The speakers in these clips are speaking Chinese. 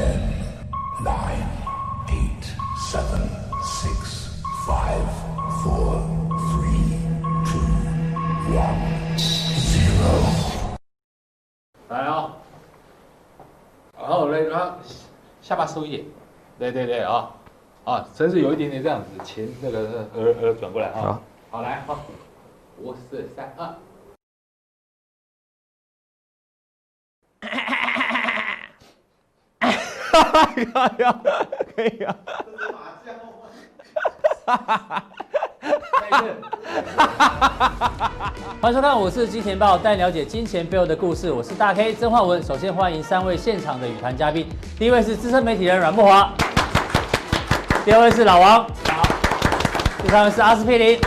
Ten, nine, eight, seven, six, five, four, three, two, one, zero. 来哦，然后嘞，然后下巴收一点，对对对啊，啊，身子有一点点这样子，前那个耳耳转过来啊，好，好来好，五四三二。可以啊，可以啊。欢迎收看，我是金钱豹，带你了解金钱背后的故事。我是大 K 曾焕文。首先欢迎三位现场的与谈嘉宾，第一位是资深媒体人阮慕驊，第二位是老王，好，第三位是阿司匹林。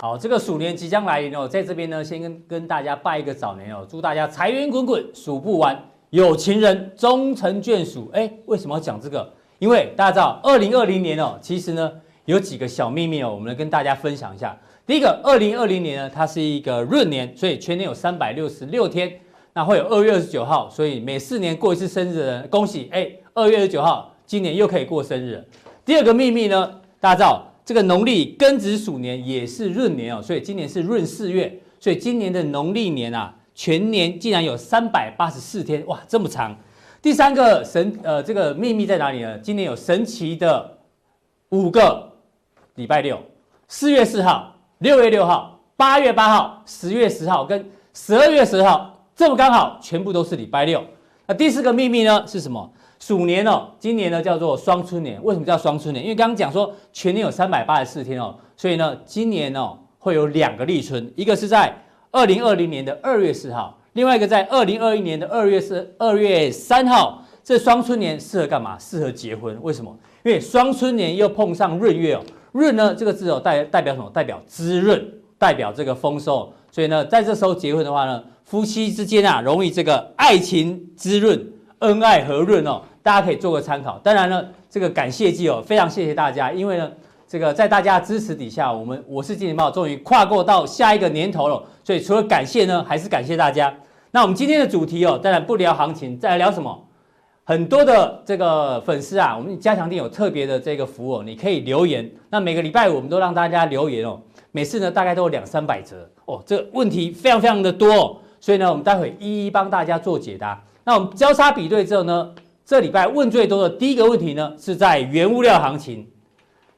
好，这个鼠年即将来临哦，在这边呢，先跟跟大家拜一个早年哦，祝大家财源滚滚，数不完，有情人终成眷属。哎，为什么要讲这个？因为大家知道，二零二零年哦，其实呢有几个小秘密哦，我们来跟大家分享一下。第一个，二零二零年呢，它是一个闰年，所以全年有三百六十六天，那会有二月二十九号，所以每四年过一次生日的人，恭喜哎，二月二十九号今年又可以过生日。第二个秘密呢，大家知道这个农历庚子鼠年也是闰年哦，所以今年是闰四月，所以今年的农历年啊，全年竟然有三百八十四天，哇，这么长。第三个神呃，这个秘密在哪里呢？今年有神奇的五个礼拜六，四月四号。六月六号、八月八号、十月十号跟十二月十号，这么刚好，全部都是礼拜六。那第四个秘密呢是什么？鼠年哦，今年呢叫做双春年。为什么叫双春年？因为刚刚讲说全年有三百八十四天哦，所以呢，今年哦会有两个立春，一个是在二零二零年的二月四号，另外一个在二零二一年的二月四二月三号。这双春年适合干嘛？适合结婚。为什么？因为双春年又碰上闰月哦。闰呢，这个字哦，代代表什么？代表滋润，代表这个丰收。所以呢，在这时候结婚的话呢，夫妻之间啊，容易这个爱情滋润，恩爱和润哦。大家可以做个参考。当然呢，这个感谢祭哦，非常谢谢大家，因为呢，这个在大家支持底下，我们我是金钱豹终于跨过到下一个年头了。所以除了感谢呢，还是感谢大家。那我们今天的主题哦，当然不聊行情，再来聊什么？很多的这个粉丝啊，我们加强店有特别的这个服务，你可以留言。那每个礼拜我们都让大家留言哦，每次呢大概都有两三百折哦，这个问题非常非常的多哦，所以呢我们待会一一帮大家做解答。那我们交叉比对之后呢，这礼拜问最多的第一个问题呢是在原物料行情。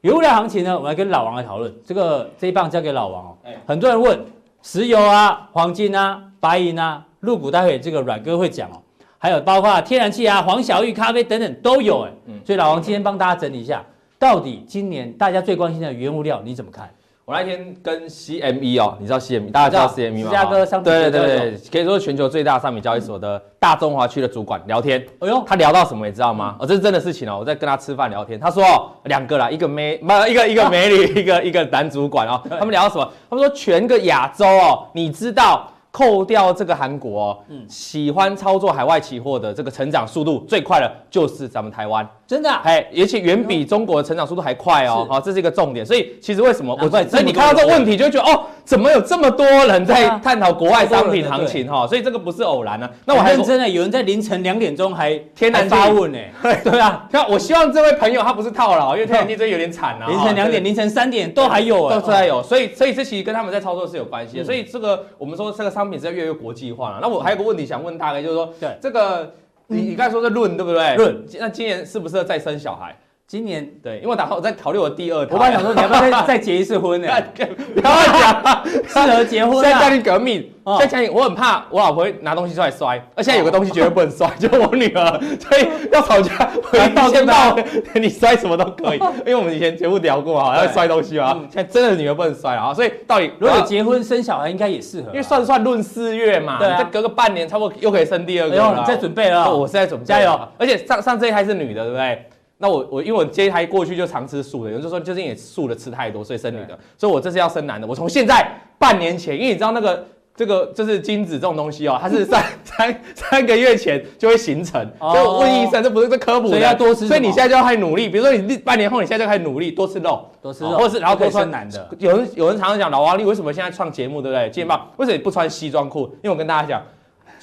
原物料行情呢，我们来跟老王来讨论。这个这一棒交给老王哦。很多人问石油啊、黄金啊、白银啊、入股，待会这个阮哥会讲哦。还有包括天然气啊、黄小玉、咖啡等等都有哎，所以老王今天帮大家整理一下，到底今年大家最关心的原物料你怎么看？我那天跟 CME 哦，你知道 CME，大家知道 CME 吗？芝加哥商。对对对，可以说全球最大商品交易所的大中华区的主管聊天。哎呦，他聊到什么你知道吗？哦，这是真的事情哦，我在跟他吃饭聊天，他说两个啦，一个美，不，一个一个美女，一个 一个男主管哦，他们聊到什么？他们说全个亚洲哦，你知道？扣掉这个韩国、哦，嗯，喜欢操作海外期货的这个成长速度最快的，就是咱们台湾，真的、啊，哎，而且远比中国的成长速度还快哦，好，这是一个重点。所以其实为什么我在，所以你看到这个问题，就觉得哦，怎么有这么多人在探讨国外商品行情哈？所以这个不是偶然呢、啊。那我还真的有人在凌晨两点钟还天然发问呢，对啊。那我希望这位朋友他不是套牢，因为天然气这有点惨啊。凌晨两点、凌晨三点都还有，都还有。所以，所以这其实跟他们在操作是有关系的。所以这个我们说这个商品是在越来越国际。计划了，那我还有个问题想问大概就是说，对这个你你刚才说是论对不对？论，那今年适不适合再生小孩？今年对，因为我打算我在考虑我第二胎。我刚想说，你要不要再再结一次婚呢？不要讲，适合结婚。现在家庭革命，现在家庭我很怕我老婆会拿东西出来摔，而现在有个东西绝对不能摔，就是我女儿，所以要吵架，我一先到你摔什么都可以，因为我们以前节目聊过啊，要摔东西啊，现在真的女儿不能摔啊，所以到底如果结婚生小孩应该也适合，因为算算论四月嘛，对，再隔个半年差不多又可以生第二个了。你在准备了，我是在准备，加油！而且上上这一胎是女的，对不对？那我我因为我这一胎过去就常吃素的，有人就说就是因为素的吃太多，所以生女的，所以我这次要生男的。我从现在半年前，因为你知道那个这个就是精子这种东西哦，它是三 三三个月前就会形成，所以我问医生，这不是这科普的，所以要多吃。所以你现在就要开始努力，比如说你半年后，你现在就开始努力多吃肉，多吃肉，或者是然后可多穿男的。有人有人常常讲老王，你为什么现在创节目，对不对？金钱爆为什么你不穿西装裤？因为我跟大家讲。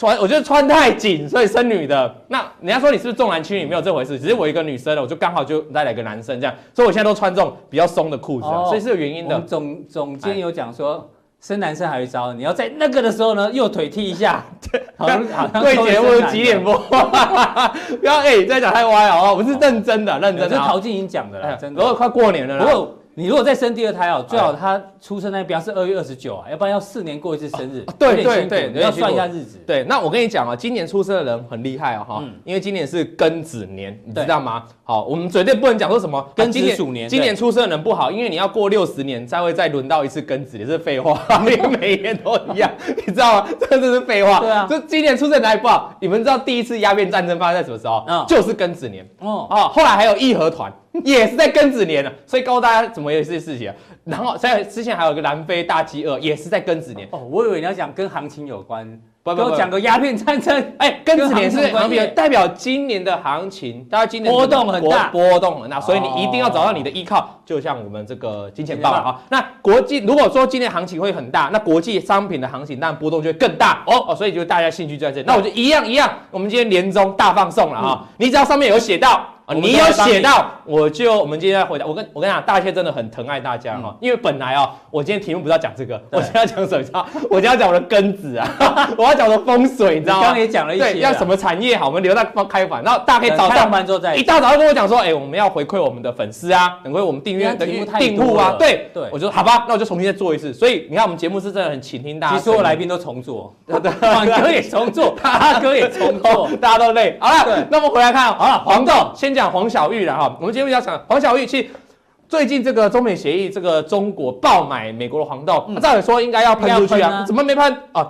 穿，我觉得穿太紧，所以生女的。那人家说你是不是重男轻女？没有这回事，只是我一个女生的，我就刚好就再来个男生这样，所以我现在都穿这种比较松的裤子，哦、所以是有原因的。总总监有讲说。生男生还有一招，你要在那个的时候呢，右腿踢一下。对，好像好像贵节目几点播？不要哎，再讲太歪了哦，我是认真的，认真的。这陶晶莹讲的啦，真的。如果快过年了，如果你如果再生第二胎哦，最好他出生那边是二月二十九啊，要不然要四年过一次生日。对对对，你要算一下日子。对，那我跟你讲啊，今年出生的人很厉害哦哈，因为今年是庚子年，你知道吗？好，我们绝对不能讲说什么庚子鼠年，今年出生的人不好，因为你要过六十年才会再轮到一次庚子，也是废话，因为每年都一样，你知道吗？真的是废话。对啊，就今年出生哪里不好？你们知道第一次鸦片战争发生在什么时候？嗯，就是庚子年。哦哦，后来还有义和团。也是在庚子年了，所以告诉大家怎么有这些事情啊。然后在之前还有一个南非大饥饿，也是在庚子年。哦，我以为你要讲跟行情有关，不不不，讲个鸦片战争。哎，庚子年是行情，代表今年的行情，大家今年波动很大，波动很大，所以你一定要找到你的依靠，就像我们这个金钱豹啊。那国际如果说今年行情会很大，那国际商品的行情当然波动就会更大哦哦，所以就大家兴趣就在这里。那我就一样一样，我们今天年终大放送了啊，你只要上面有写到。你有写到，我就我们今天要回答。我跟我跟你讲，大谢真的很疼爱大家哈，因为本来哦，我今天题目不是要讲这个，我今天要讲什么？我今天要讲我的根子啊，我要讲我的风水，你知道吗？刚刚也讲了一些，要什么产业好，我们留到开盘，然后大家可以早上班之后再一大早就跟我讲说，哎，我们要回馈我们的粉丝啊，回馈我们订阅的订户啊，对对，我就说好吧，那我就重新再做一次。所以你看，我们节目是真的很倾听大家，其实所有来宾都重做，黄哥也重做，大哥也重做，大家都累。好了，那我们回来看，好了，黄豆先讲黄小玉了。哈，我们节目要讲黄小玉。其实最近这个中美协议，这个中国爆买美国的黄豆，照理说应该要喷出去啊，啊怎么没喷啊？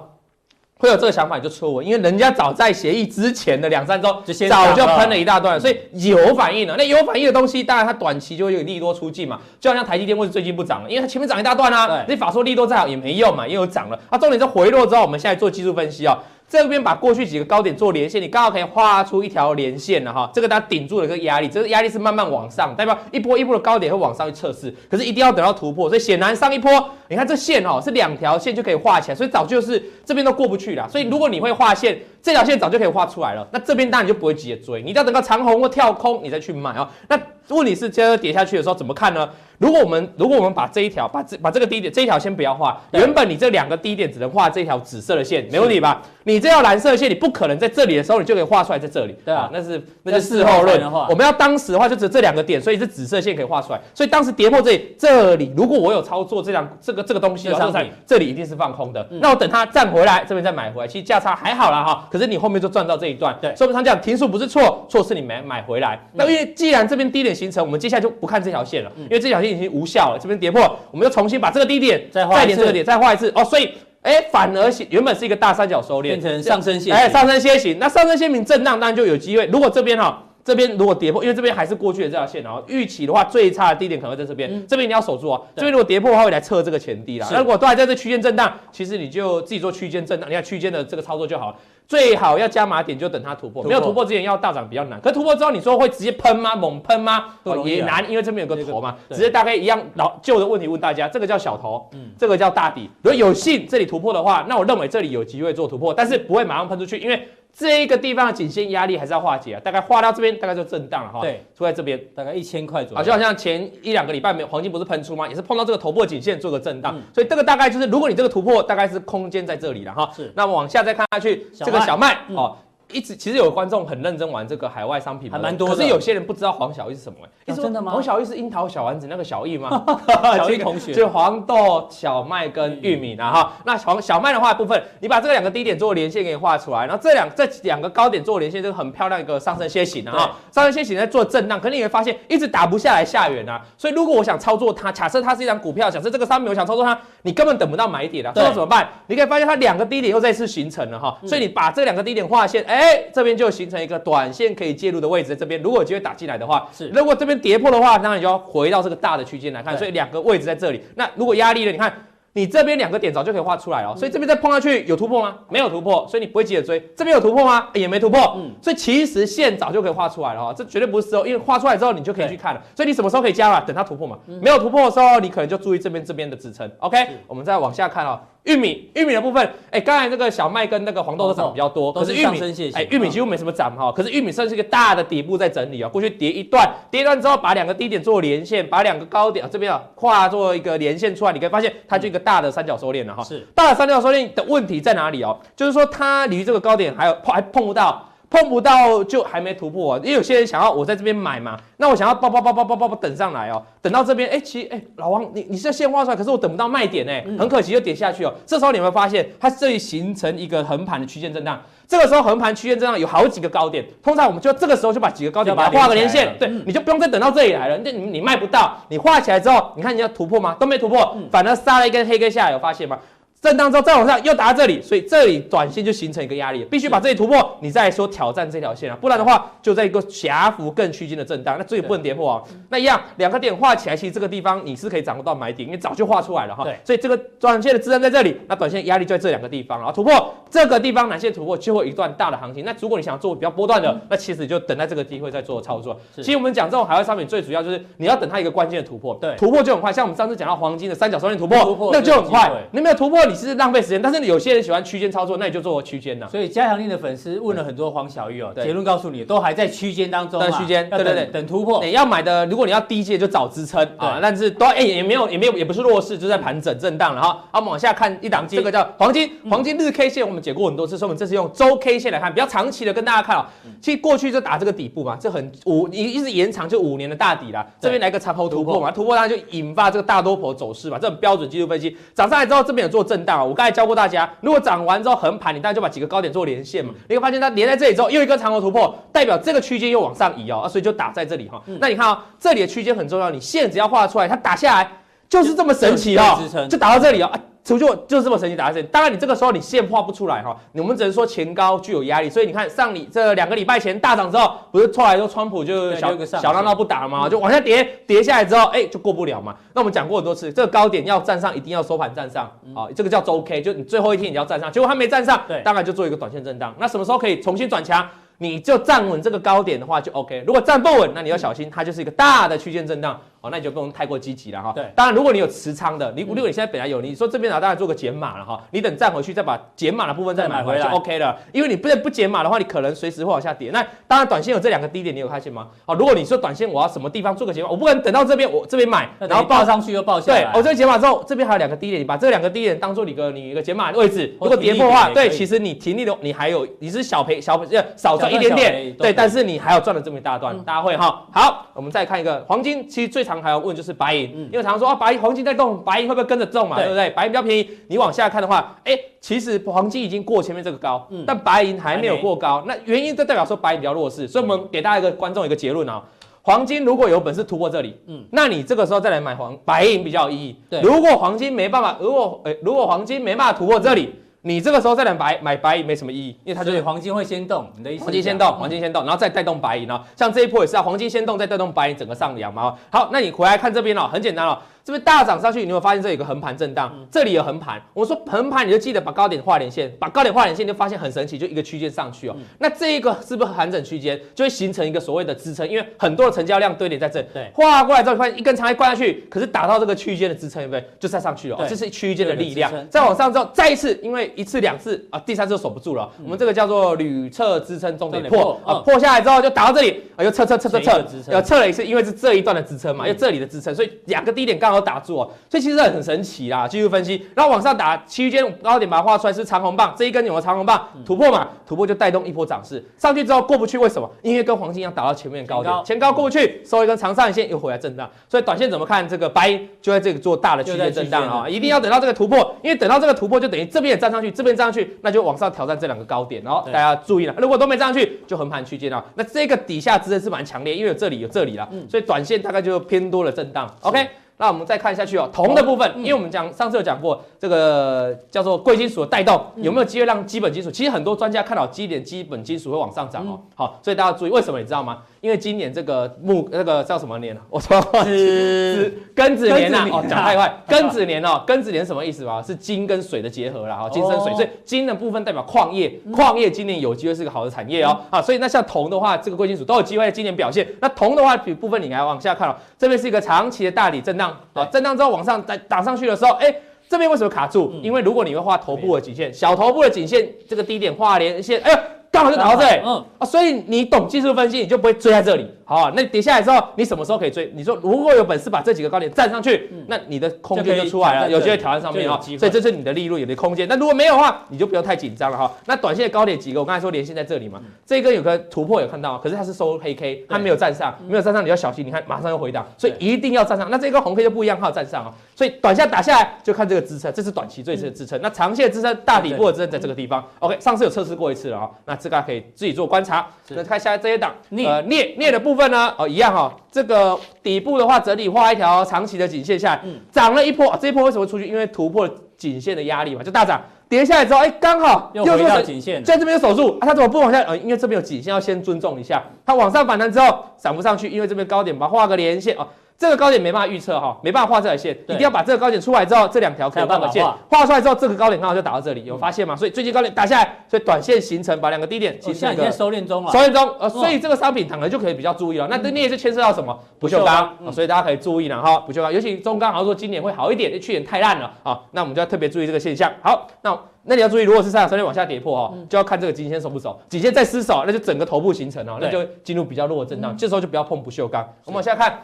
会有这个想法就错误，因为人家早在协议之前的两三周就先早就喷了一大段，所以有反应了。那有反应的东西，当然它短期就会有利多出尽嘛。就好像台积电为什么最近不涨了？因为它前面涨一大段啊，对你法说利多再好也没用嘛，因为有涨了。它、啊、重点是回落之后，我们现在做技术分析啊、哦。这边把过去几个高点做连线，你刚好可以画出一条连线了哈。这个它顶住了一个压力，这个压力是慢慢往上，代表一波一波的高点会往上去测试。可是一定要等到突破，所以显然上一波，你看这线哦是两条线就可以画起来，所以早就是这边都过不去了。所以如果你会画线，这条线早就可以画出来了。那这边当然就不会急着追，你要等到长红或跳空，你再去买哦。那问题是接着跌下去的时候怎么看呢？如果我们如果我们把这一条把这把这个低点这一条先不要画，原本你这两个低点只能画这条紫色的线，没问题吧？你这条蓝色的线你不可能在这里的时候你就可以画出来在这里，对啊，那是那是事后论的话，我们要当时的话就只这两个点，所以是紫色线可以画出来。所以当时跌破这里这里，如果我有操作这两这个这个东西的话，这里一定是放空的。那我等它站回来，这边再买回来，其实价差还好啦哈。可是你后面就赚到这一段，对，所以我们常讲停损不是错，错是你没买回来。那因为既然这边低点形成，我们接下来就不看这条线了，因为这条线已经无效了。这边跌破，我们就重新把这个低点再画一次，这个点再画一次哦，所以哎，反而原本是一个大三角收敛，变成上升线，哎，上升楔形，那上升楔形震荡当然就有机会。如果这边哈，这边如果跌破，因为这边还是过去的这条线，然后预期的话，最差的低点可能会在这边，嗯、这边你要守住哦。对这边如果跌破的话，会来测这个前低啦。那是如果都还在这区间震荡，其实你就自己做区间震荡，你看区间的这个操作就好了。最好要加码点，就等它突破。突破没有突破之前要大涨比较难。可突破之后，你说会直接喷吗？猛喷吗？也难，因为这边有个头嘛。直接大概一样老旧的问题问大家，这个叫小头，嗯，这个叫大底。如果有幸这里突破的话，那我认为这里有机会做突破，但是不会马上喷出去，因为。这一个地方的颈线压力还是要化解啊，大概化到这边，大概就震荡了哈。对，出在这边大概一千块左右。啊，就好像前一两个礼拜没有黄金不是喷出吗？也是碰到这个头部颈线做个震荡，嗯、所以这个大概就是，如果你这个突破大概是空间在这里了哈。是，那么往下再看下去，麦这个小麦哦。嗯一直其实有观众很认真玩这个海外商品，还蛮多的。可是有些人不知道黄小玉是什么哎，真的吗？黄小玉是樱桃小丸子那个小玉吗？小玉同学，就黄豆、小麦跟玉米然哈，那黄小麦的话部分，你把这个两个低点做连线给你画出来，然后这两这两个高点做连线，这个很漂亮一个上升楔形啊，上升楔形在做震荡，可是你会发现一直打不下来下缘啊。所以如果我想操作它，假设它是一张股票，假设这个商品我想操作它，你根本等不到买点了，这怎么办？你可以发现它两个低点又再次形成了哈，所以你把这两个低点画线，哎，这边就。形成一个短线可以介入的位置，在这边如果有机会打进来的话，是如果这边跌破的话，那你就要回到这个大的区间来看。所以两个位置在这里。那如果压力呢？你看你这边两个点早就可以画出来了，所以这边再碰下去有突破吗？没有突破，所以你不会急着追。这边有突破吗？也没突破，嗯，所以其实线早就可以画出来了哈，这绝对不是哦，因为画出来之后你就可以去看了。所以你什么时候可以加了？等它突破嘛，没有突破的时候，你可能就注意这边这边的支撑。OK，我们再往下看哦。玉米，玉米的部分，哎，刚才那个小麦跟那个黄豆都涨比较多，可是玉米，哎，玉米几乎没什么涨哈。可是玉米算是一个大的底部在整理啊，过去跌一段，跌一段之后把两个低点做连线，把两个高点啊这边啊跨做一个连线出来，你可以发现它就一个大的三角收敛了哈。是，大的三角收敛的问题在哪里哦？就是说它离这个高点还有碰还碰不到。碰不到就还没突破啊，因为有些人想要我在这边买嘛，那我想要抱抱抱抱抱抱等上来哦，等到这边，哎，其实哎，老王你你是要先画出来，可是我等不到卖点哎，很可惜就跌下去哦。这时候你会发现它这里形成一个横盘的区间震荡，这个时候横盘区间震荡有好几个高点，通常我们就这个时候就把几个高点把它画个连线，对，你就不用再等到这里来了，那你你卖不到，你画起来之后，你看你要突破吗？都没突破，反而杀了一根黑 K 下来，有发现吗？震荡之后再往上又打到这里，所以这里短线就形成一个压力，必须把这里突破，你再来说挑战这条线啊，不然的话就在一个狭幅更区间的震荡，那这里不能跌破啊。那一样两个点画起来，其实这个地方你是可以掌握到买点，因为早就画出来了哈。对，所以这个短线的支撑在这里，那短线压力就在这两个地方，然后突破这个地方，哪线突破就会一段大的行情。那如果你想做比较波段的，那其实就等待这个机会再做操作。其实我们讲这种海外商品最主要就是你要等它一个关键的突破，对，突破就很快。像我们上次讲到黄金的三角收敛突破，那就很快。你没有突破，你是浪费时间，但但是有些人喜欢区间操作，那你就做个区间呐。所以加强錠的粉丝问了很多黄小玉哦，结论告诉你，都还在区间当中。在区间，对对对，等突破。你要买的，如果你要低阶，就找支撑啊。但是都哎也没有也没有也不是弱势，就在盘整震荡。了哈啊，我们往下看一档，这个叫黄金黄金日 K 线，我们解过很多次，所以我们这次用周 K 线来看，比较长期的跟大家看哦。其实过去就打这个底部嘛，这很五一一直延长就五年的大底啦。这边来个长头突破嘛，突破它就引发这个大多头走势嘛，这种标准技术分析。涨上来之后，这边有做震荡。我刚才教过大家，如果涨。完之后横盘，你大概就把几个高点做连线嘛，你会发现它连在这里之后，又一个长头突破，代表这个区间又往上移哦，啊所以就打在这里哈。那你看啊，这里的区间很重要，你线只要画出来，它打下来就是这么神奇哦，就打到这里哦。就就就是这么神奇，打到这里。当然，你这个时候你线画不出来哈，我们只能说前高具有压力。所以你看上你这两个礼拜前大涨之后，不是后来说川普就小小闹闹不打嘛，就往下跌，跌下来之后，哎，就过不了嘛。那我们讲过很多次，这个高点要站上，一定要收盘站上啊，这个叫周 K，就你最后一天你要站上，结果它没站上，对，当然就做一个短线震荡。那什么时候可以重新转强？你就站稳这个高点的话就 OK。如果站不稳，那你要小心，它就是一个大的区间震荡。哦，那你就不用太过积极了哈。对，当然如果你有持仓的，你如果你现在本来有，你说这边啊，当然做个减码了哈。你等站回去再把减码的部分再买回来就 OK 了。因为你不不减码的话，你可能随时会往下跌。那当然短线有这两个低点，你有发现吗？哦，如果你说短线我要什么地方做个减码，我不可能等到这边我这边买，然后报上去又报下来。对，我这个减码之后，这边还有两个低点，你把这两个低点当做你个你一个减码的位置。如果跌破的话，对，其实你停利的你还有你是小赔小赔少赚一点点，对，但是你还要赚了这么一大段，大家会哈。好，我们再看一个黄金，其实最常还要问就是白。白银，因为常常说啊，白银黄金在动，白银会不会跟着动嘛？对不对？白银比较便宜，你往下看的话，哎，其实黄金已经过前面这个高，但白银还没有过高，那原因就代表说白银比较弱势，所以我们给大家一个观众一个结论啊，黄金如果有本事突破这里，嗯，那你这个时候再来买黄白银比较有意义。对，如果黄金没办法，如果哎，如果黄金没办法突破这里。你这个时候再来白买白银没什么意义，因为它就是黄金会先动，你的意思？黄金先动，黄金先动，然后再带动白银哦。像这一波也是啊，黄金先动再带动白银整个上扬嘛。好，那你回来看这边哦，很简单哦。这边大涨上去，你会发现这里有个横盘震荡，这里有横盘。我说横盘，你就记得把高点画连线，把高点画连线，你就发现很神奇，就一个区间上去哦。那这一个是不是盘整区间，就会形成一个所谓的支撑？因为很多的成交量堆叠在这，对，画过来之后，发现一根长黑挂下去，可是打到这个区间的支撑，对不对？就再上去了，这是区间的力量。再往上之后，再一次，因为一次两次啊，第三次就守不住了。我们这个叫做屡测支撑终点破啊，破下来之后就打到这里啊，又测测测测测，又测了一次，因为是这一段的支撑嘛，又这里的支撑，所以两个低点刚好打住哦。所以其实很神奇啦，技术分析，然后往上打区间高点，把它画出来是长红棒，这一根有个长红棒？突破嘛，突破就带动一波涨势，上去之后过不去，为什么？因为跟黄金一样打到前面高点，前高。过不去，收一根长上影线又回来震荡，所以短线怎么看？这个白银就在这个做大的区间震荡啊，一定要等到这个突破，因为等到这个突破就等于这边也站上去，这边站上去，那就往上挑战这两个高点，然后大家注意了，如果都没站上去，就横盘区间啊，那这个底下支撑是蛮强烈，因为有这里有这里了，所以短线大概就偏多了震荡，OK。那我们再看下去哦，铜的部分，因为我们讲上次有讲过，这个叫做贵金属的带动，有没有机会让基本金属？其实很多专家看到基点基本金属会往上涨哦。好，所以大家注意，为什么你知道吗？因为今年这个木那个叫什么年？我说是庚子年呐。哦，讲太快，庚子年哦，庚子年什么意思吧？是金跟水的结合啦。哈，金生水，所以金的部分代表矿业，矿业今年有机会是个好的产业哦。啊，所以那像铜的话，这个贵金属都有机会在今年表现。那铜的话，部分你来往下看哦，这边是一个长期的大底震荡啊，震荡之后往上再打上去的时候，哎。这边为什么卡住？因为如果你会画头部的颈线，小头部的颈线这个低点画连线，哎呦。刚好就打到这里，嗯。啊，所以你懂技术分析，你就不会追在这里，好啊。那跌下来之后，你什么时候可以追？你说如果有本事把这几个高点站上去，那你的空间就出来了，有机会挑战上面哦。所以这是你的利润，有的空间。那如果没有的话，你就不要太紧张了哈。那短线的高点几个？我刚才说连线在这里嘛，这一根有个突破有看到，可是它是收黑 K，它没有站上，没有站上你要小心。你看马上又回档，所以一定要站上。那这根红 K 就不一样，它有站上啊。所以短线打下来就看这个支撑，这是短期最次的支撑。那长线支撑大底部的支撑在这个地方。OK，上次有测试过一次了啊。那这个可以自己做。观察，那看下来这些档，呃，镍镍的部分呢，哦，一样哈、哦，这个底部的话整理画一条长期的颈线下来，涨了一波，这一波为什么出去？因为突破颈线的压力嘛，就大涨，跌下来之后，哎，刚好又回到颈线，在这边有守住，啊，它怎么不往下？呃，因为这边有颈线，要先尊重一下，它往上反弹之后涨不上去，因为这边高点把它画个连线哦。这个高点没办法预测哈，没办法画这条线，一定要把这个高点出来之后，这两条可以画个线，画。出来之后，这个高点刚好就打到这里，有发现吗？所以最近高点打下来，所以短线形成把两个低点形成一个收敛中了，收敛中，呃，所以这个商品可能就可以比较注意了。那这你也是牵涉到什么？不锈钢，所以大家可以注意了哈，不锈钢，尤其中钢好像说今年会好一点，去年太烂了。啊，那我们就要特别注意这个现象。好，那那你要注意，如果是三角收敛往下跌破哈，就要看这个颈线守不守，颈线再失守，那就整个头部形成了，那就进入比较弱的震荡，这时候就不要碰不锈钢。我们往下看。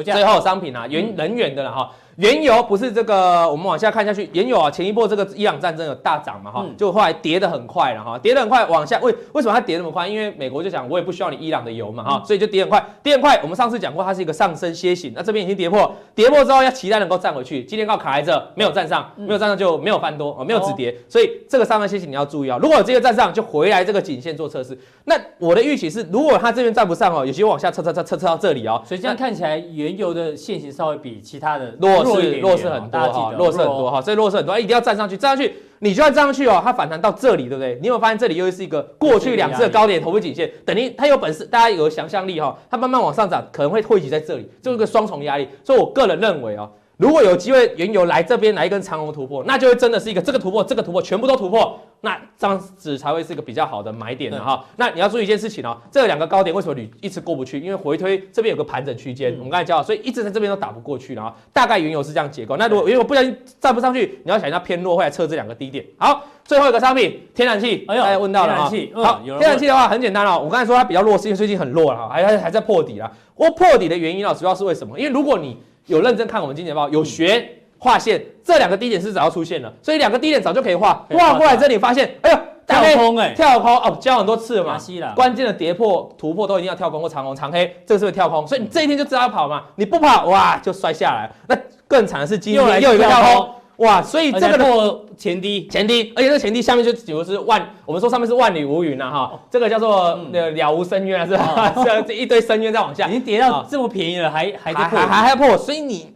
最后商品啊，原能源的了哈。原油不是这个，我们往下看下去，原油啊，前一波这个伊朗战争有大涨嘛哈，就后来跌得很快了哈，跌得很快往下，为为什么它跌那么快？因为美国就讲我也不需要你伊朗的油嘛哈，所以就跌很快，跌很快。我们上次讲过，它是一个上升楔形，那这边已经跌破，跌破之后要期待能够站回去，今天刚好卡在这，没有站上，没有站上就没有翻多啊，没有止跌，所以这个上升楔形你要注意啊，如果有这个站上，就回来这个颈线做测试。那我的预期是，如果它这边站不上哦，有些往下测测测测测到这里哦，所以这样看起来原油的线型稍微比其他的弱势弱势很。多哈，弱势很多哈，所以弱势很多，一定要站上去，站上去，你就要站上去哦。它反弹到这里，对不对？你有没有发现这里又是一个过去两次的高点头部颈线？等于它有本事，大家有想象力哈，它慢慢往上涨，可能会汇集在这里，就是个双重压力。所以我个人认为哦。如果有机会原油来这边来一根长红突破，那就会真的是一个这个突破，这个突破全部都突破，那这样子才会是一个比较好的买点的哈。那你要注意一件事情哦，这两个高点为什么你一直过不去？因为回推这边有个盘整区间，我们刚才讲，所以一直在这边都打不过去了啊。大概原油是这样结构。那如果原油不小心站不上去，你要想一下偏弱，会来测这两个低点。好，最后一个商品天然气，哎呦，大家问到了啊。好，天然气的话很简单哦，我刚才说它比较弱，是因为最近很弱了哈，还还还在破底了。我破底的原因啊，主要是为什么？因为如果你有认真看我们金钱报，有学。画线，这两个低点是早就出现了，所以两个低点早就可以画。画过来这里发现，哎呦，跳空哎，跳空哦，教很多次了嘛。关键的跌破突破都一定要跳空或长红长黑，这个是不是跳空？所以你这一天就知道要跑嘛，你不跑哇就摔下来。那更惨的是今天又有一个跳空哇，所以这个破前低前低，而且这前低下面就比如是万，我们说上面是万里无云了哈，这个叫做那了无深渊啊是吧？这一堆深渊在往下，已经跌到这么便宜了，还还还还还要破，所以你。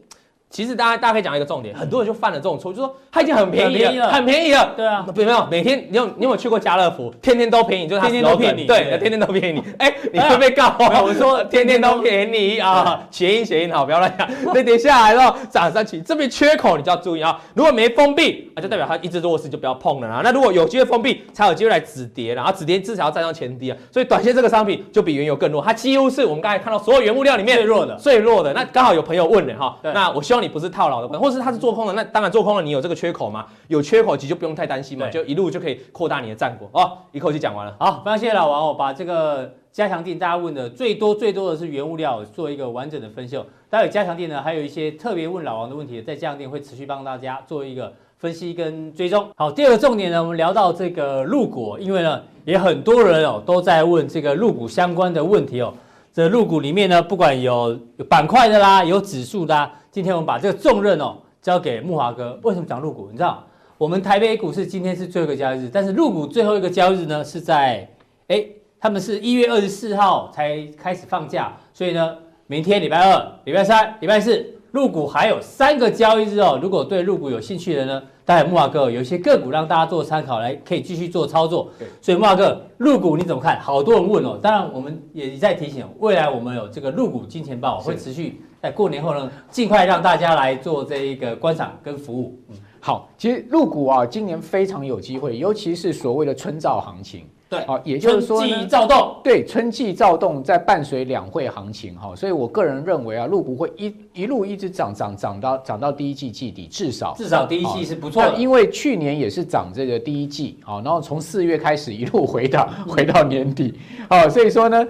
其实大家大家可以讲一个重点，很多人就犯了这种错，就说它已经很便宜了，很便宜了。对啊，有没有？每天你有你有没有去过家乐福？天天都便宜，就是天天都便宜。对，天天都便宜。哎，你会被告啊。我说 天天都便宜啊，谐音谐音好，不要乱讲。那跌下来了，涨上去，这边缺口你就要注意啊。如果没封闭，啊就代表它一直弱势，就不要碰了啊。那如果有机会封闭，才有机会来止跌，然后止跌至少要站上前低啊。所以短线这个商品就比原油更弱，它几乎是我们刚才看到所有原物料里面最弱的，最弱的。那刚好有朋友问了哈，那我希望你不是套牢的。或是它是做空的，那当然做空了，你有这个缺口嘛？有缺口其实就不用太担心嘛，就一路就可以扩大你的战果哦。一口气讲完了，好，非常谢谢老王，哦把这个加强店大家问的最多最多的是原物料，做一个完整的分析。待会加强店呢，还有一些特别问老王的问题，在加强店会持续帮大家做一个分析跟追踪。好，第二个重点呢，我们聊到这个入股，因为呢也很多人哦都在问这个入股相关的问题哦。这入股里面呢，不管有有板块的啦，有指数的啦。今天我们把这个重任哦交给木华哥。为什么讲入股？你知道，我们台北股市今天是最后一个交易日，但是入股最后一个交易日呢是在哎，他们是一月二十四号才开始放假，所以呢，明天礼拜二、礼拜三、礼拜四，入股还有三个交易日哦。如果对入股有兴趣的呢，待会木华哥有一些个股让大家做参考，来可以继续做操作。对所以木华哥，入股你怎么看？好多人问哦。当然，我们也一再提醒，未来我们有这个入股金钱豹会持续在过年后呢，尽快让大家来做这一个观赏跟服务。嗯，好，其实入股啊，今年非常有机会，尤其是所谓的春造行情。对，好，也就是说春季躁动，对，春季躁动在伴随两会行情哈，所以我个人认为啊，入股会一一路一直涨涨涨到涨到第一季季底，至少至少第一季是不错的，因为去年也是涨这个第一季，好，然后从四月开始一路回到 回到年底，好，所以说呢，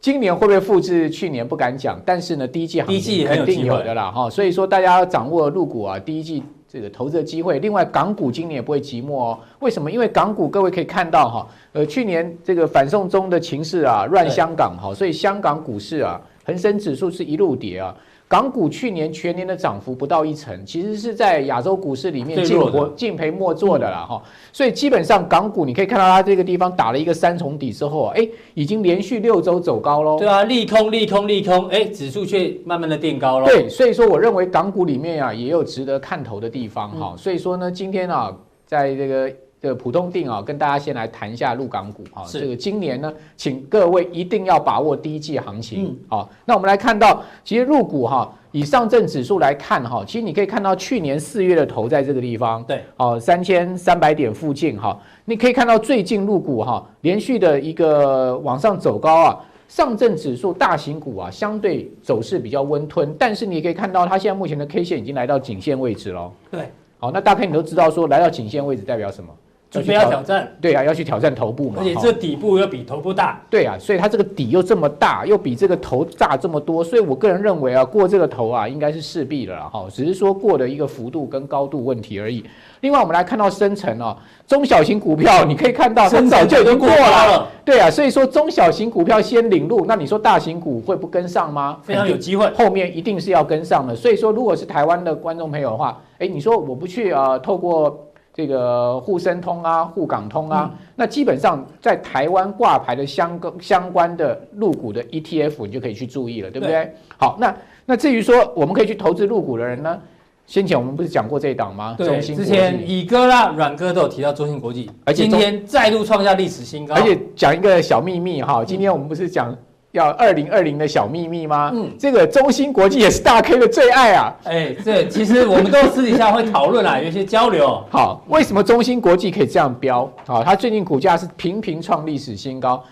今年会不会复制去年不敢讲，但是呢，第一季行情肯定有的啦哈，所以说大家要掌握入股啊，第一季。这个投资的机会，另外港股今年也不会寂寞哦。为什么？因为港股各位可以看到哈，呃，去年这个反送中的情势啊，乱香港哈，所以香港股市啊，恒生指数是一路跌啊。港股去年全年的涨幅不到一成，其实是在亚洲股市里面进活进赔莫做的啦哈。所以基本上港股你可以看到它这个地方打了一个三重底之后，哎，已经连续六周走高喽。对啊，利空利空利空，哎，指数却慢慢的垫高了。对，所以说我认为港股里面啊也有值得看头的地方哈。所以说呢，今天啊，在这个。这个普通定啊，跟大家先来谈一下陆港股啊。是这个今年呢，请各位一定要把握第一季行情。好、嗯，那我们来看到，其实入股哈，以上证指数来看哈，其实你可以看到去年四月的头在这个地方，对，哦，三千三百点附近哈。你可以看到最近入股哈，连续的一个往上走高啊。上证指数大型股啊，相对走势比较温吞，但是你可以看到它现在目前的 K 线已经来到颈线位置了。对，好，那大概你都知道说，来到颈线位置代表什么？准备要挑战，对啊，要去挑战头部嘛，而且这底部又比头部大，对啊，所以它这个底又这么大，又比这个头大这么多，所以我个人认为啊，过这个头啊，应该是势必的了哈，只是说过的一个幅度跟高度问题而已。另外，我们来看到深成哦，中小型股票你可以看到，它早就已经过了，对啊，所以说中小型股票先领路，那你说大型股会不跟上吗？非常有机会，后面一定是要跟上的。所以说，如果是台湾的观众朋友的话，哎，你说我不去啊，透过。这个沪深通啊，沪港通啊，嗯、那基本上在台湾挂牌的相相关的入股的 ETF，你就可以去注意了，对不对？对好，那那至于说我们可以去投资入股的人呢？先前我们不是讲过这一档吗？对，之前乙哥啦、阮哥都有提到中芯国际，而且今天再度创下历史新高。而且讲一个小秘密哈，今天我们不是讲。要二零二零的小秘密吗？嗯，这个中芯国际也是大 K 的最爱啊。哎，这其实我们都私底下会讨论啊，有一些交流。好，为什么中芯国际可以这样飙？好，它最近股价是频频创历史新高。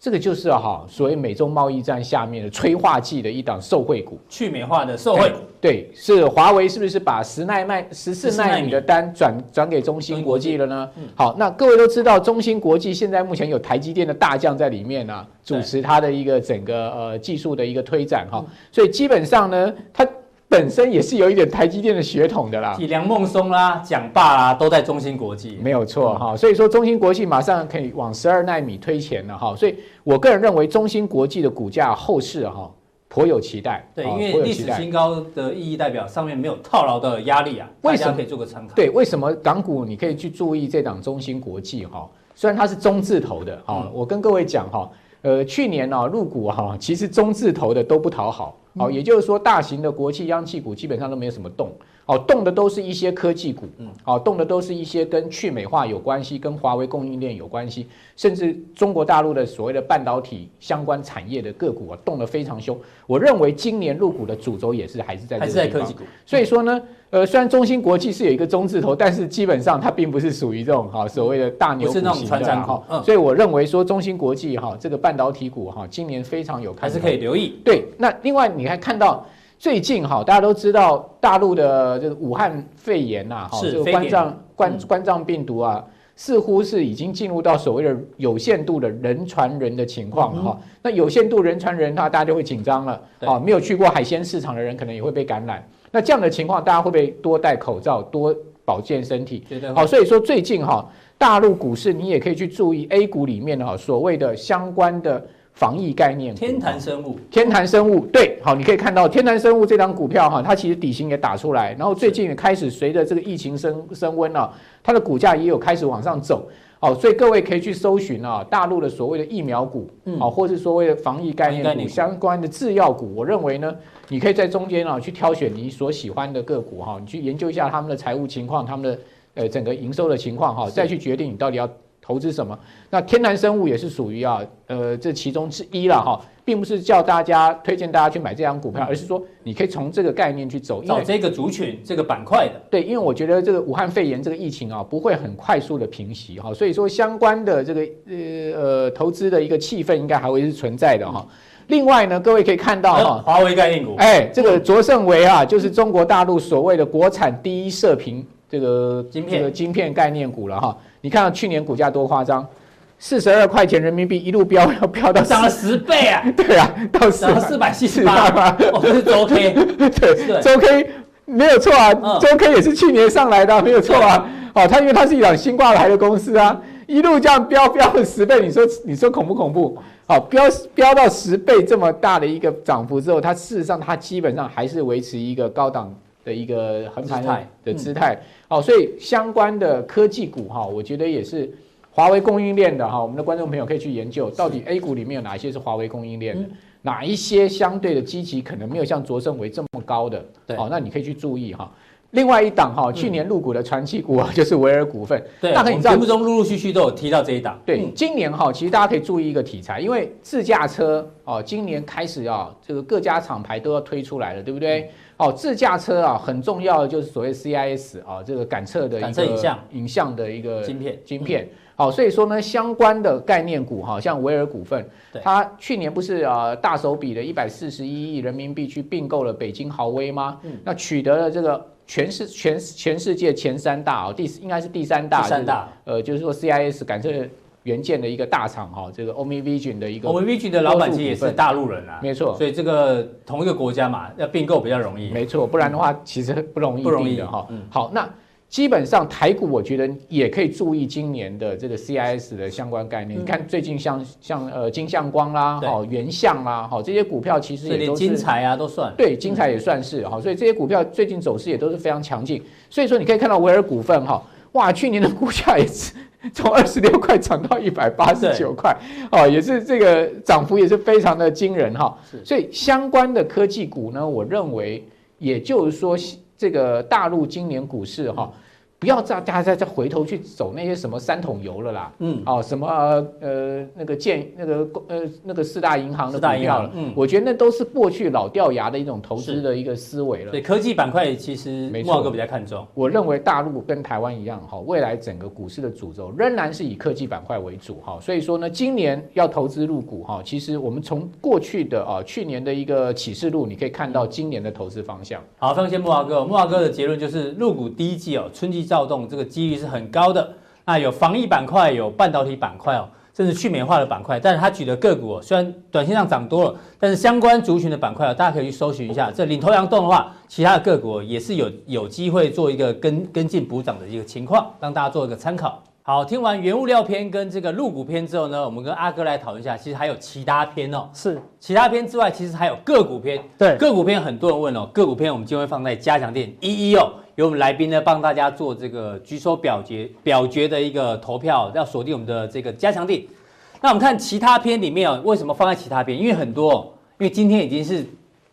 这个就是哈，所谓美中贸易战下面的催化剂的一档受惠股，去美化的受惠股。对，是华为是不是把十奈麦十四奈米的单转转给中芯国际了呢？好，那各位都知道，中芯国际现在目前有台积电的大将在里面呢、啊，主持它的一个整个呃技术的一个推展哈，所以基本上呢，它。本身也是有一点台积电的血统的啦，梁孟松啦、蒋爸啦，都在中芯国际，没有错哈。所以说中芯国际马上可以往十二纳米推前了哈。所以我个人认为中芯国际的股价后市哈颇有期待。对，因为历史新高的意义代表上面没有套牢的压力啊，为什么可以做个参考？对，为什么港股你可以去注意这档中芯国际哈？虽然它是中字头的哈，我跟各位讲哈，呃，去年呢入股哈，其实中字头的都不讨好。好，也就是说，大型的国企央企股基本上都没有什么动，好，动的都是一些科技股，嗯，哦，动的都是一些跟去美化有关系、跟华为供应链有关系，甚至中国大陆的所谓的半导体相关产业的个股啊，动得非常凶。我认为今年入股的主轴也是还是在还是在科技股，所以说呢。呃，虽然中芯国际是有一个中字头，但是基本上它并不是属于这种哈所谓的大牛股型的哈，嗯、所以我认为说中芯国际哈这个半导体股哈今年非常有还是可以留意。对，那另外你还看到最近哈大家都知道大陆的这个武汉肺炎呐哈这个冠状冠冠状病毒啊，似乎是已经进入到所谓的有限度的人传人的情况哈。那有限度人传人，那大家就会紧张了啊，没有去过海鲜市场的人可能也会被感染。那这样的情况，大家会不会多戴口罩，多保健身体？好，所以说最近哈，大陆股市你也可以去注意 A 股里面的哈所谓的相关的防疫概念。天坛生物，天坛生物，对，好，你可以看到天坛生物这张股票哈，它其实底薪也打出来，然后最近也开始随着这个疫情升升温啊，它的股价也有开始往上走。好，所以各位可以去搜寻啊，大陆的所谓的疫苗股，好，或是所谓的防疫概念股相关的制药股，我认为呢。你可以在中间啊去挑选你所喜欢的个股哈，你去研究一下他们的财务情况、他们的呃整个营收的情况哈，再去决定你到底要投资什么。那天然生物也是属于啊，呃这其中之一了哈，并不是叫大家推荐大家去买这张股票，而是说你可以从这个概念去走，找这个族群这个板块的。对，因为我觉得这个武汉肺炎这个疫情啊不会很快速的平息哈，所以说相关的这个呃呃投资的一个气氛应该还会是存在的哈。另外呢，各位可以看到哈，华为概念股，哎，这个卓胜维啊，就是中国大陆所谓的国产第一射频这个晶片这个晶片概念股了哈。你看到去年股价多夸张，四十二块钱人民币一路飙要飙到涨了十倍啊！对啊，到四百七十八吗？哦，这是周 K，对，周 K 没有错啊，周 K 也是去年上来的，没有错啊。哦，它因为它是一档新挂牌的公司啊，一路这样飙飙了十倍，你说你说恐不恐怖？好，飙飙到十倍这么大的一个涨幅之后，它事实上它基本上还是维持一个高档的一个横盘的姿态。好，所以相关的科技股哈，我觉得也是华为供应链的哈，我们的观众朋友可以去研究，到底 A 股里面有哪一些是华为供应链的，哪一些相对的基期可能没有像卓胜为这么高的，好，那你可以去注意哈。另外一档哈，去年入股的传奇股啊，就是维尔股份。对，那可以节目中陆陆续续都有提到这一档。对，今年哈，其实大家可以注意一个题材，因为自驾车哦，今年开始啊，这个各家厂牌都要推出来了，对不对？哦，自驾车啊，很重要的就是所谓 CIS 啊，这个感测的一个影像影像的一个晶片晶片。好，所以说呢，相关的概念股哈，像维尔股份，它去年不是啊大手笔的一百四十一亿人民币去并购了北京豪威吗？那取得了这个。全世全全世界前三大哦，第应该是第三大，第三大，呃，就是说 CIS 感测元件的一个大厂哈，这个 OmniVision 的一个 OmniVision 的老板其实也是大陆人啊，没错，所以这个同一个国家嘛，要并购比较容易，没错，不然的话其实不容易，不容易。的哈。嗯，好，那。基本上台股，我觉得也可以注意今年的这个 CIS 的相关概念。嗯、你看最近像像呃金相光啦，好原相啦，好这些股票其实也都是精彩啊，都算。对，精彩也算是好，所以这些股票最近走势也都是非常强劲。所以说你可以看到维尔股份哈，哇，去年的股价也是 从二十六块涨到一百八十九块，哦，也是这个涨幅也是非常的惊人哈。所以相关的科技股呢，我认为也就是说。这个大陆今年股市哈，不要再大家再再回头去走那些什么三桶油了啦，嗯，哦什么呃那个建那个呃那个四大银行的股票了，嗯，我觉得那都是过去老掉牙的一种投资的一个思维了。对，科技板块其实慕驊哥比较看重。我认为大陆跟台湾一样哈，未来整个股市的主轴仍然是以科技板块为主哈，所以说呢，今年要投资入股哈，其实我们从过去的啊去年的一个启示录，你可以看到今年的投资方向。好，非常谢慕驊哥，慕驊哥的结论就是入股第一季哦，春季躁动这个几率是很高的。那有防疫板块，有半导体板块哦，甚至去美化的板块。但是他举的个股哦，虽然短线上涨多了，但是相关族群的板块哦，大家可以去搜寻一下。这领头羊动的话，其他的个股也是有有机会做一个跟跟进补涨的一个情况，让大家做一个参考。好，听完原物料篇跟这个入股篇之后呢，我们跟阿哥来讨论一下，其实还有其他篇哦。是，其他篇之外，其实还有个股篇。对，个股篇很多人问哦，个股篇我们今天会放在加强店一一哦。由我们来宾呢帮大家做这个举手表决表决的一个投票，要锁定我们的这个加强地。那我们看其他篇里面哦，为什么放在其他篇？因为很多，因为今天已经是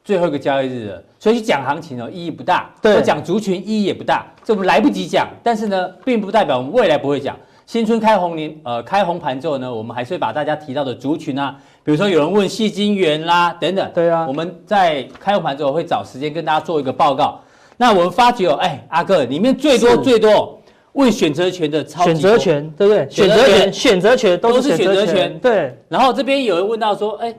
最后一个交易日了，所以讲行情哦意义不大，对，讲族群意义也不大，这我们来不及讲。但是呢，并不代表我们未来不会讲。新春开红年，呃，开红盘之后呢，我们还是会把大家提到的族群啊，比如说有人问矽晶圆啦等等，对啊，我们在开红盘之后会找时间跟大家做一个报告。那我们发觉哦，哎，阿哥，里面最多最多问选择权的超级多，选择权对不对？选择权，选择权都是选择权。对。然后这边有人问到说，哎，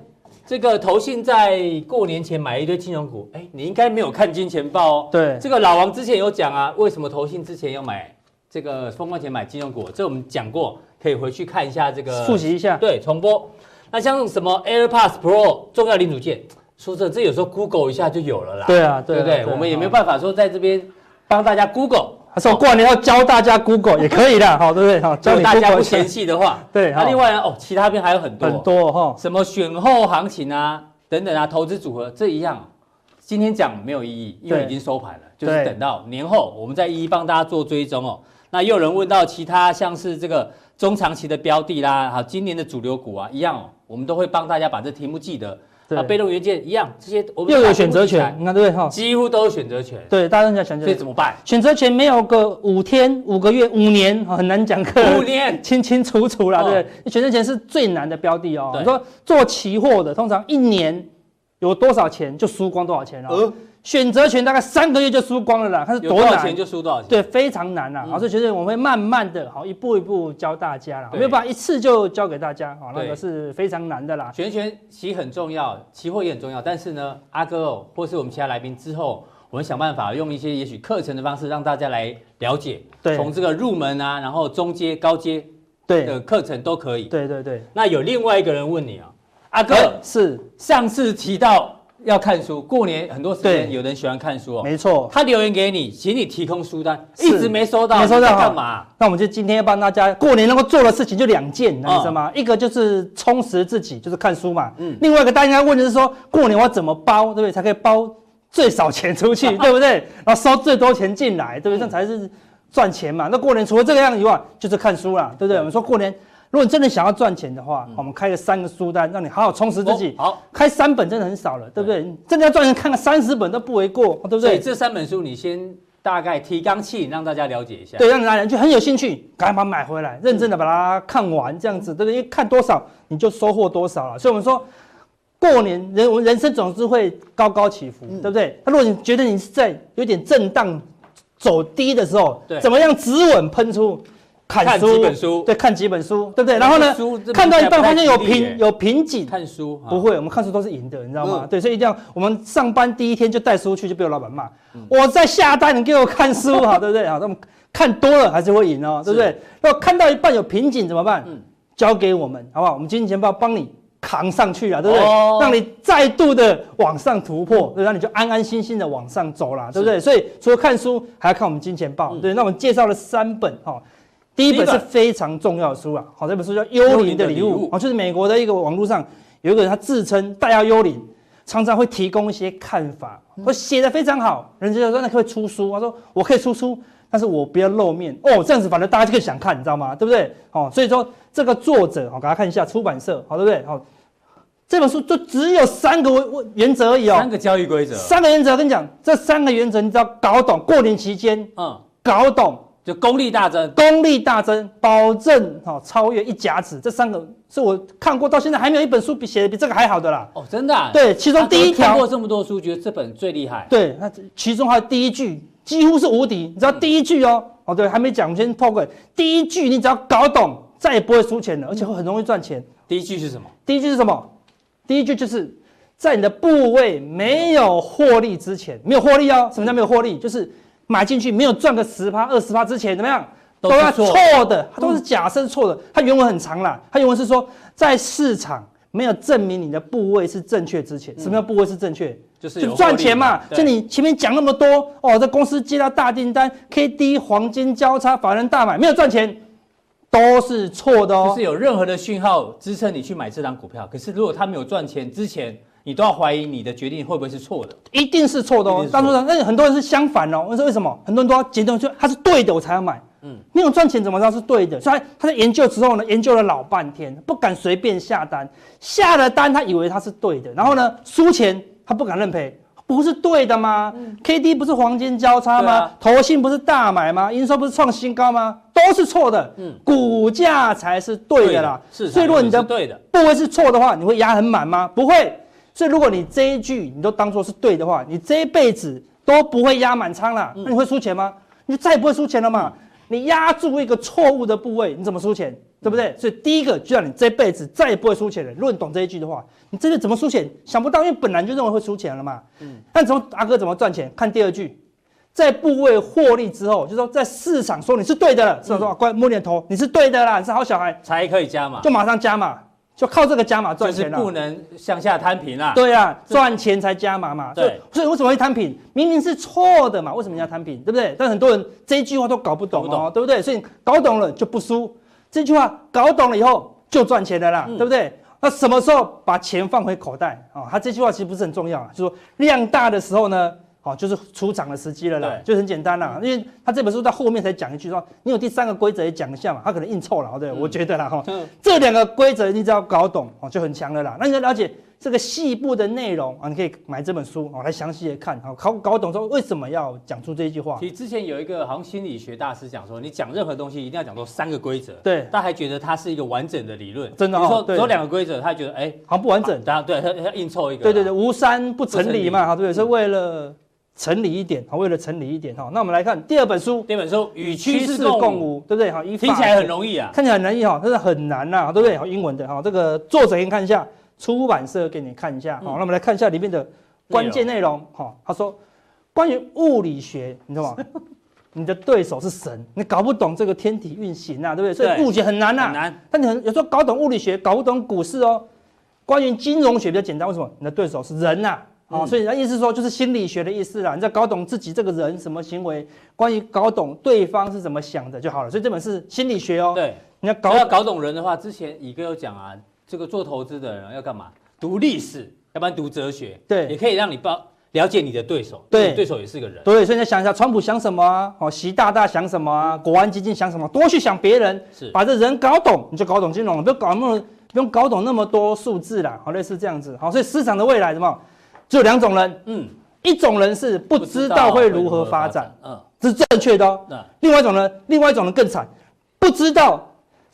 这个投信在过年前买一堆金融股，哎，你应该没有看金钱报哦。对。这个老王之前有讲啊，为什么投信之前要买这个封关前买金融股？这我们讲过，可以回去看一下这个复习一下。对，重播。那像什么 AirPods Pro 重要零组件？说这这有时候 Google 一下就有了啦，对啊，对不对？我们也没有办法说在这边帮大家 Google，他说过年要教大家 Google 也可以的，好，对不对？好，教大家不嫌弃的话，对。那另外呢，哦，其他边还有很多很多哈，什么选后行情啊，等等啊，投资组合这一样，今天讲没有意义，因为已经收盘了，就是等到年后我们再一一帮大家做追踪哦。那又有人问到其他像是这个中长期的标的啦，好，今年的主流股啊，一样哦，我们都会帮大家把这题目记得。啊，被动元件一样，这些我们又有选择权，你看对不对哈？几乎都有选择权。对，大家都在选择权，所以怎么办？选择权没有个五天、五个月、五年，很难讲个五年 清清楚楚啦，对不对？选择权是最难的标的哦。你说做期货的，通常一年有多少钱就输光多少钱哦。选择权大概三个月就输光了啦，它是多难？钱就输多少钱？对，非常难啦。所以其实我们会慢慢的，好一步一步教大家啦，没有办法一次就教给大家，好，那个是非常难的啦。选择权其实很重要，期货也很重要，但是呢，阿哥哦，或是我们其他来宾之后，我们想办法用一些也许课程的方式让大家来了解，对，从这个入门啊，然后中阶、高阶的课程都可以。对对对。那有另外一个人问你啊，阿哥是上次提到。要看书，过年很多时间，有人喜欢看书哦。没错，他留言给你，请你提供书单，一直没收到，没收到干嘛？那我们就今天要帮大家过年能够做的事情就两件，你知道吗？一个就是充实自己，就是看书嘛。嗯。另外一个大家应该问的是说，过年我要怎么包，对不对？才可以包最少钱出去，对不对？然后收最多钱进来，对不对？这才是赚钱嘛。那过年除了这个样以外，就是看书啦，对不对？我们说过年。如果你真的想要赚钱的话，我们开个三个书单，让你好好充实自己。好，开三本真的很少了，对不对？真的要赚钱，看个三十本都不为过，对不对？所以这三本书你先大概提纲挈领，让大家了解一下。对，让大家就很有兴趣，赶快把它买回来，认真的把它看完，这样子，对不对？因为看多少你就收获多少了。所以我们说，过年人我们人生总是会高高起伏，对不对？那如果你觉得你是在有点震荡走低的时候，怎么样止稳喷出？看书，看几本书，对，看几本书，对不对？然后呢，看到一半发现有瓶有瓶颈，看书不会，我们看书都是赢的，你知道吗？对，所以一定要我们上班第一天就带书去，就被我老板骂。我在下单，你给我看书哈，对不对？好，那么看多了还是会赢哦，对不对？那看到一半有瓶颈怎么办？交给我们好不好？我们金钱豹帮你扛上去啊，对不对？让你再度的往上突破，对，让你就安安心心的往上走啦，对不对？所以除了看书，还要看我们金钱豹，对。那我们介绍了三本哈。第一本是非常重要的书啊，好，这本书叫《幽灵的礼物》哦，就是美国的一个网络上有一个人，他自称大妖幽灵，常常会提供一些看法，我写的非常好，人家就说那可以出书，他说我可以出书，但是我不要露面哦，这样子反正大家就更想看，你知道吗？对不对？哦，所以说这个作者，好，给大家看一下出版社，好，对不对？好，这本书就只有三个原则而已哦，三个交易规则，三个原则，我跟你讲，这三个原则你只要搞懂，过年期间，嗯，搞懂。就功力大增，功力大增，保证哈超越一甲子。这三个是我看过到现在还没有一本书比写的比这个还好的啦。哦，真的、啊？对，其中第一条。看过这么多书，觉得这本最厉害。对，那其中还有第一句几乎是无敌。你知道第一句哦？嗯、哦，对，还没讲，我们先透过第一句，你只要搞懂，再也不会输钱了，而且会很容易赚钱。第一句是什么？第一句是什么？第一句就是在你的部位没有获利之前，没有获利哦。什么叫没有获利？就是。买进去没有赚个十趴二十趴之前怎么样？都要错的，它都是假设错的。它原文很长啦，它原文是说，在市场没有证明你的部位是正确之前，什么叫部位是正确？就是赚钱嘛。就你前面讲那么多哦，这公司接到大订单，K D 黄金交叉，法人大买，没有赚钱，都是错的哦。就是有任何的讯号支撑你去买这张股票，可是如果它没有赚钱之前。你都要怀疑你的决定会不会是错的，一定是错的哦。当初呢，那很多人是相反哦。我说为什么？很多人都要结论说他是对的，我才要买。嗯，没有赚钱怎么知道是对的？所以他在研究之后呢，研究了老半天，不敢随便下单。下了单，他以为他是对的，然后呢，输钱他不敢认赔，不是对的吗？嗯，K D 不是黄金交叉吗？啊，投信不是大买吗？营收不是创新高吗？都是错的。嗯，股价才是对的啦。是，所以如果你的部位是错的话，你会压很满吗？不会。所以，如果你这一句你都当做是对的话，你这一辈子都不会压满仓了。那你会输钱吗？你就再也不会输钱了嘛。你压住一个错误的部位，你怎么输钱？对不对？所以第一个就让你这辈子再也不会输钱了。如果你懂这一句的话，你真的怎么输钱？想不到，因为本来就认为会输钱了嘛。嗯。但怎么阿哥怎么赚钱？看第二句，在部位获利之后，就是说在市场说你是对的了，市场说乖摸点头，你是对的啦，你是好小孩，才可以加嘛，就马上加码。就靠这个加码赚钱了，不能向下摊平啊。对啊，赚钱才加码嘛。对，所以为什么会摊平？明明是错的嘛，为什么要摊平？对不对？但很多人这一句话都搞不懂哦，对不对？所以搞懂了就不输，这句话搞懂了以后就赚钱的啦，对不对？那什么时候把钱放回口袋啊？他这句话其实不是很重要，就是说量大的时候呢。哦，就是出场的时机了啦，就很简单啦。因为他这本书到后面才讲一句说，你有第三个规则也讲一下嘛，他可能硬凑了，对，嗯、我觉得啦哈，嗯、这两个规则你只要搞懂哦，就很强了啦。那你要了解这个细部的内容啊，你可以买这本书啊来详细的看，好搞搞懂说为什么要讲出这一句话。其实之前有一个好像心理学大师讲说，你讲任何东西一定要讲出三个规则。对，他还觉得它是一个完整的理论。真的、哦，比如说对有两个规则，他觉得哎，好像不完整。对他他硬凑一个。对对对，无三不成理嘛，好对，是为了成理一点，好为了成理一点哈。那我们来看第二本书，第二本书与趋势共舞，对不对？哈，听起来很容易啊，看起来很容易哈，但是很难呐，对不对？好，英文的哈，这个作者给你看一下。出版社给你看一下，好，那我们来看一下里面的关键内容。哈，他说关于物理学，你知道吗？你的对手是神，你搞不懂这个天体运行啊，对不对？所以物理学很难呐，很难。但你很有时候搞懂物理学，搞不懂股市哦。关于金融学比较简单，为什么？你的对手是人呐，啊，所以他意思说就是心理学的意思啦。你要搞懂自己这个人什么行为，关于搞懂对方是怎么想的就好了。所以这本是心理学哦。对，你要搞要搞懂人的话，之前乙哥有讲啊。这个做投资的人要干嘛？读历史，要不然读哲学，对，也可以让你报了解你的对手。对，对手也是个人。对，所以你想一下，川普想什么啊？哦，习大大想什么啊？国安基金想什么？多去想别人，是把这人搞懂，你就搞懂金融了，不用搞那么不用搞懂那么多数字啦。好，类似这样子。好，所以市场的未来什么？只有两种人，嗯，一种人是不知道会如何发展，嗯，这是正确的哦。那另外一种呢？另外一种人更惨，不知道。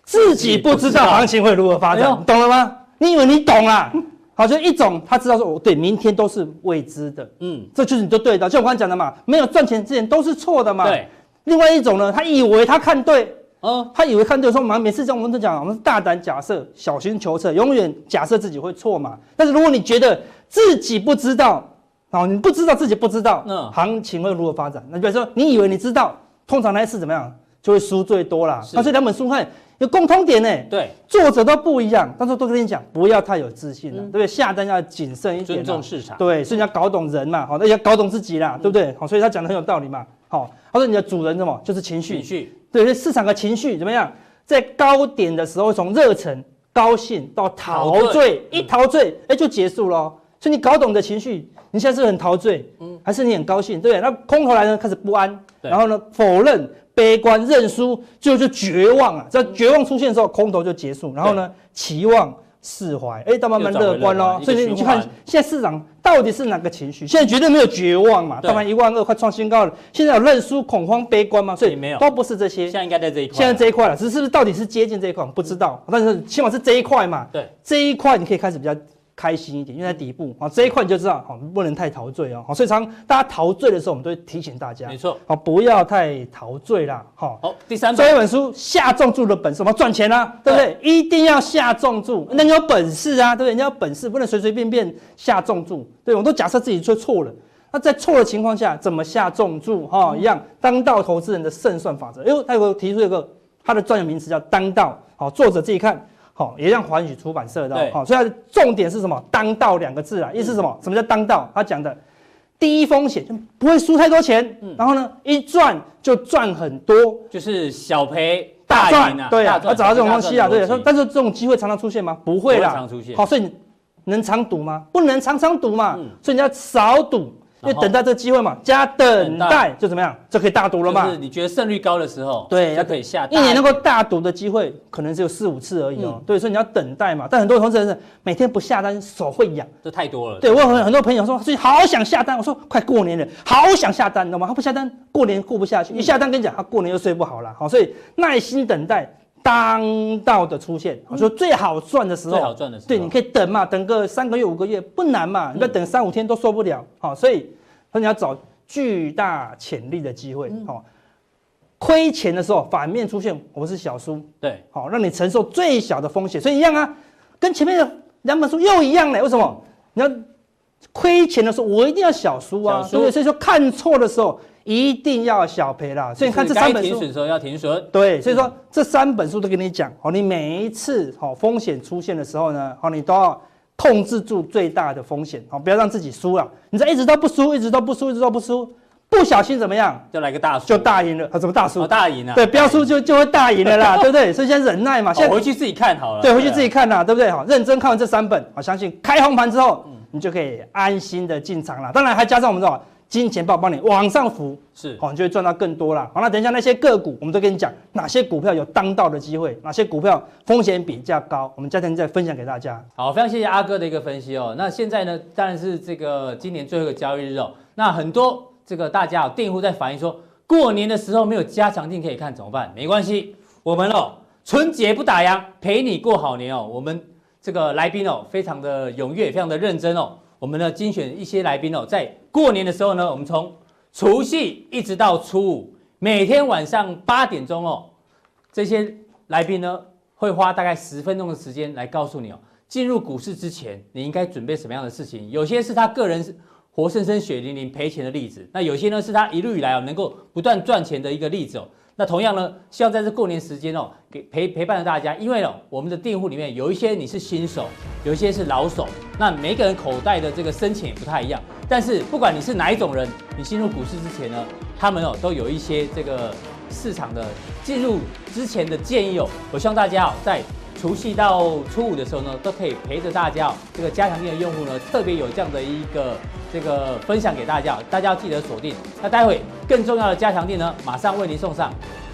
自己不知道行情会如何发展，懂了吗？你以为你懂啦？好，就一种他知道说，哦，对，明天都是未知的，嗯，这就是你就对的，就我刚才讲的嘛，没有赚钱之前都是错的嘛。对。另外一种呢，他以为他看对，哦，他以为看对，说嘛，每次这样我们都讲，我们是大胆假设，小心求测，永远假设自己会错嘛。但是如果你觉得自己不知道，哦，你不知道自己不知道，嗯，行情会如何发展？那比如说你以为你知道，通常那一次怎么样，就会输最多啦。那这两本书看。有共通点呢，对，作者都不一样，但是都跟你讲，不要太有自信了，对不对？下单要谨慎一点，尊重市场，对，所以你要搞懂人嘛，好，那要搞懂自己啦，对不对？好，所以他讲的很有道理嘛，好，他说你的主人什么，就是情绪，情绪，对，市场的情绪怎么样，在高点的时候从热忱、高兴到陶醉，一陶醉，哎，就结束了。所以你搞懂的情绪，你现在是很陶醉，嗯，还是你很高兴，对不对？那空头来呢，开始不安，然后呢，否认。悲观认输，最后就绝望啊！在绝望出现的时候，空头就结束。然后呢，期望释怀，哎，到慢慢乐观喽。所以你去看现在市场到底是哪个情绪？现在绝对没有绝望嘛，当然一万二快创新高了。现在有认输、恐慌、悲观吗？所以没有，都不是这些。现在应该在这一块。现在这一块了，只是不是到底是接近这一块，不知道。但是起码是这一块嘛。对，这一块你可以开始比较。开心一点，因为在底部啊，这一块你就知道，好，不能太陶醉哦。好，所以常大家陶醉的时候，我们都会提醒大家，没错，好，不要太陶醉啦。好，好，第三本，这一本书下重注的本事，我们要赚钱啊，对不对？一定要下重注，那你有本事啊，对不对？你要本事，不能随随便便下重注。对，我都假设自己做错了，那在错的情况下，怎么下重注？哈，一样，当道投资人的胜算法则。哎呦，他有提出一个他的专有名词叫当道。好，作者自己看。好，也让环宇出版社的。好，所以它的重点是什么？当道两个字啊，意思是什么？什么叫当道？他讲的，低风险就不会输太多钱，然后呢，一赚就赚很多，就是小赔大赚，对啊，要找到这种东西啊，对。但是这种机会常常出现吗？不会啦，常出现。好，所以你能常赌吗？不能常常赌嘛，所以你要少赌。因为等待这个机会嘛，加等待就怎么样，就可以大赌了嘛。就是你觉得胜率高的时候，对，就可以下。一年能够大赌的机会可能只有四五次而已哦。对，所以你要等待嘛。但很多投资人是每天不下单，手会痒。这太多了。对，我有很很多朋友说，最近好想下单。我说快过年了，好想下单，你知道吗？他不下单，过年过不下去。一下单跟你讲，他过年又睡不好了。好，所以耐心等待。当道的出现，我说最好赚的时候，最好赚的时候，对，你可以等嘛，等个三个月五个月不难嘛，你不要等三五天都受不了。好，所以说你要找巨大潜力的机会。好，亏钱的时候反面出现，我是小输，对，好，让你承受最小的风险。所以一样啊，跟前面的两本书又一样嘞。为什么？你要亏钱的时候，我一定要小输啊，对不对？所以说看错的时候。一定要小赔啦，所以你看这三本书，停损时候要停损。对，所以说这三本书都跟你讲，哦，你每一次哦风险出现的时候呢，哦，你都要控制住最大的风险，哦，不要让自己输了。你这一直都不输，一直都不输，一直都不输，不小心怎么样？就来个大输，就大赢了。啊，怎么大输？大赢了。对，不要输就就会大赢了啦，对不对？所以先忍耐嘛，现在回去自己看好了。对，回去自己看啦，对不对？好，认真看完这三本，我相信开红盘之后，你就可以安心的进场了。当然还加上我们这种。金钱豹帮你往上浮，是好，你就会赚到更多了。好，那等一下那些个股，我们都跟你讲哪些股票有当道的机会，哪些股票风险比较高，我们家庭再分享给大家。好，非常谢谢阿哥的一个分析哦。那现在呢，当然是这个今年最后一个交易日哦。那很多这个大家哦，订户在反映说，过年的时候没有加强錠可以看怎么办？没关系，我们哦，春节不打烊，陪你过好年哦。我们这个来宾哦，非常的踊跃，非常的认真哦。我们呢，精选一些来宾哦，在过年的时候呢，我们从除夕一直到初五，每天晚上八点钟哦，这些来宾呢会花大概十分钟的时间来告诉你哦，进入股市之前你应该准备什么样的事情。有些是他个人活生生血淋淋赔钱的例子，那有些呢是他一路以来哦能够不断赚钱的一个例子哦。那同样呢，希望在这过年时间哦，给陪陪伴着大家，因为哦，我们的订户里面有一些你是新手，有一些是老手，那每个人口袋的这个深浅也不太一样。但是不管你是哪一种人，你进入股市之前呢，他们哦都有一些这个市场的进入之前的建议哦。我希望大家哦，在除夕到初五的时候呢，都可以陪着大家，这个加强店的用户呢，特别有这样的一个。这个分享给大家，大家要记得锁定。那待会更重要的加强店呢，马上为您送上。